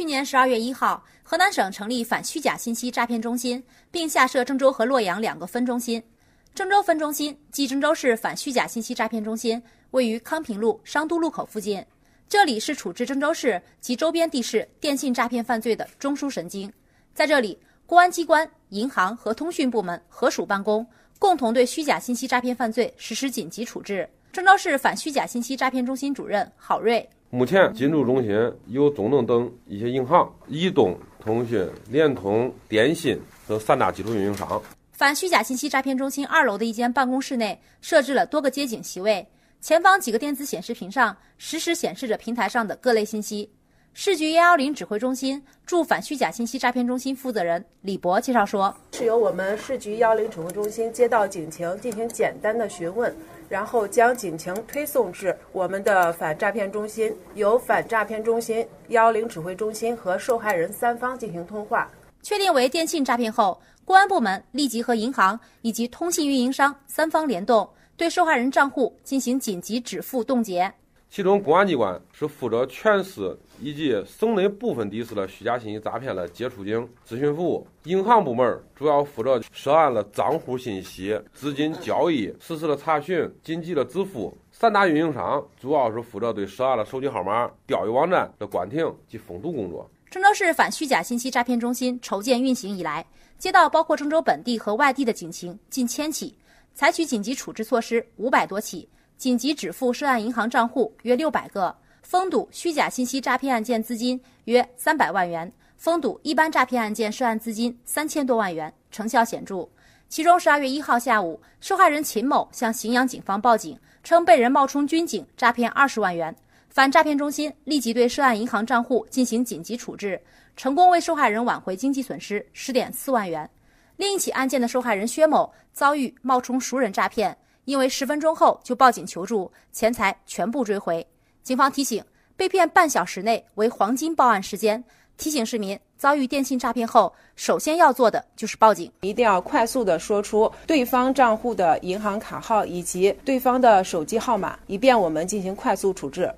去年十二月一号，河南省成立反虚假信息诈骗中心，并下设郑州和洛阳两个分中心。郑州分中心即郑州市反虚假信息诈骗中心，位于康平路商都路口附近。这里是处置郑州市及周边地市电信诈骗犯罪的中枢神经。在这里，公安机关、银行和通讯部门合署办公，共同对虚假信息诈骗犯罪实施紧急处置。郑州市反虚假信息诈骗中心主任郝瑞：目前进驻中心有中能等一些银行、移动、通讯、联通、电信等三大基础运营商。反虚假信息诈骗中心二楼的一间办公室内设置了多个接警席位，前方几个电子显示屏上实时显示着平台上的各类信息。市局幺幺零指挥中心驻反虚假信息诈骗中心负责人李博介绍说：“是由我们市局幺幺零指挥中心接到警情进行简单的询问，然后将警情推送至我们的反诈骗中心，由反诈骗中心幺幺零指挥中心和受害人三方进行通话。确定为电信诈骗后。”公安部门立即和银行以及通信运营商三方联动，对受害人账户进行紧急止付冻结。其中，公安机关是负责全市以及省内部分地市的虚假信息诈骗的接触警咨询服务；银行部门主要负责涉案的账户信息、资金交易实时的查询、紧急的支付；三大运营商主要是负责对涉案的手机号码、钓鱼网站的关停及封堵工作。郑州市反虚假信息诈骗中心筹建运行以来，接到包括郑州本地和外地的警情近千起，采取紧急处置措施五百多起，紧急止付涉案银行账户约六百个，封堵虚假信息诈骗案件资金约三百万元，封堵一般诈骗案件涉案资金三千多万元，成效显著。其中，十二月一号下午，受害人秦某向荥阳警方报警，称被人冒充军警诈骗二十万元，反诈骗中心立即对涉案银行账户进行紧急处置。成功为受害人挽回经济损失十点四万元。另一起案件的受害人薛某遭遇冒充熟人诈骗，因为十分钟后就报警求助，钱财全部追回。警方提醒，被骗半小时内为黄金报案时间，提醒市民遭遇电信诈骗后，首先要做的就是报警，一定要快速的说出对方账户的银行卡号以及对方的手机号码，以便我们进行快速处置。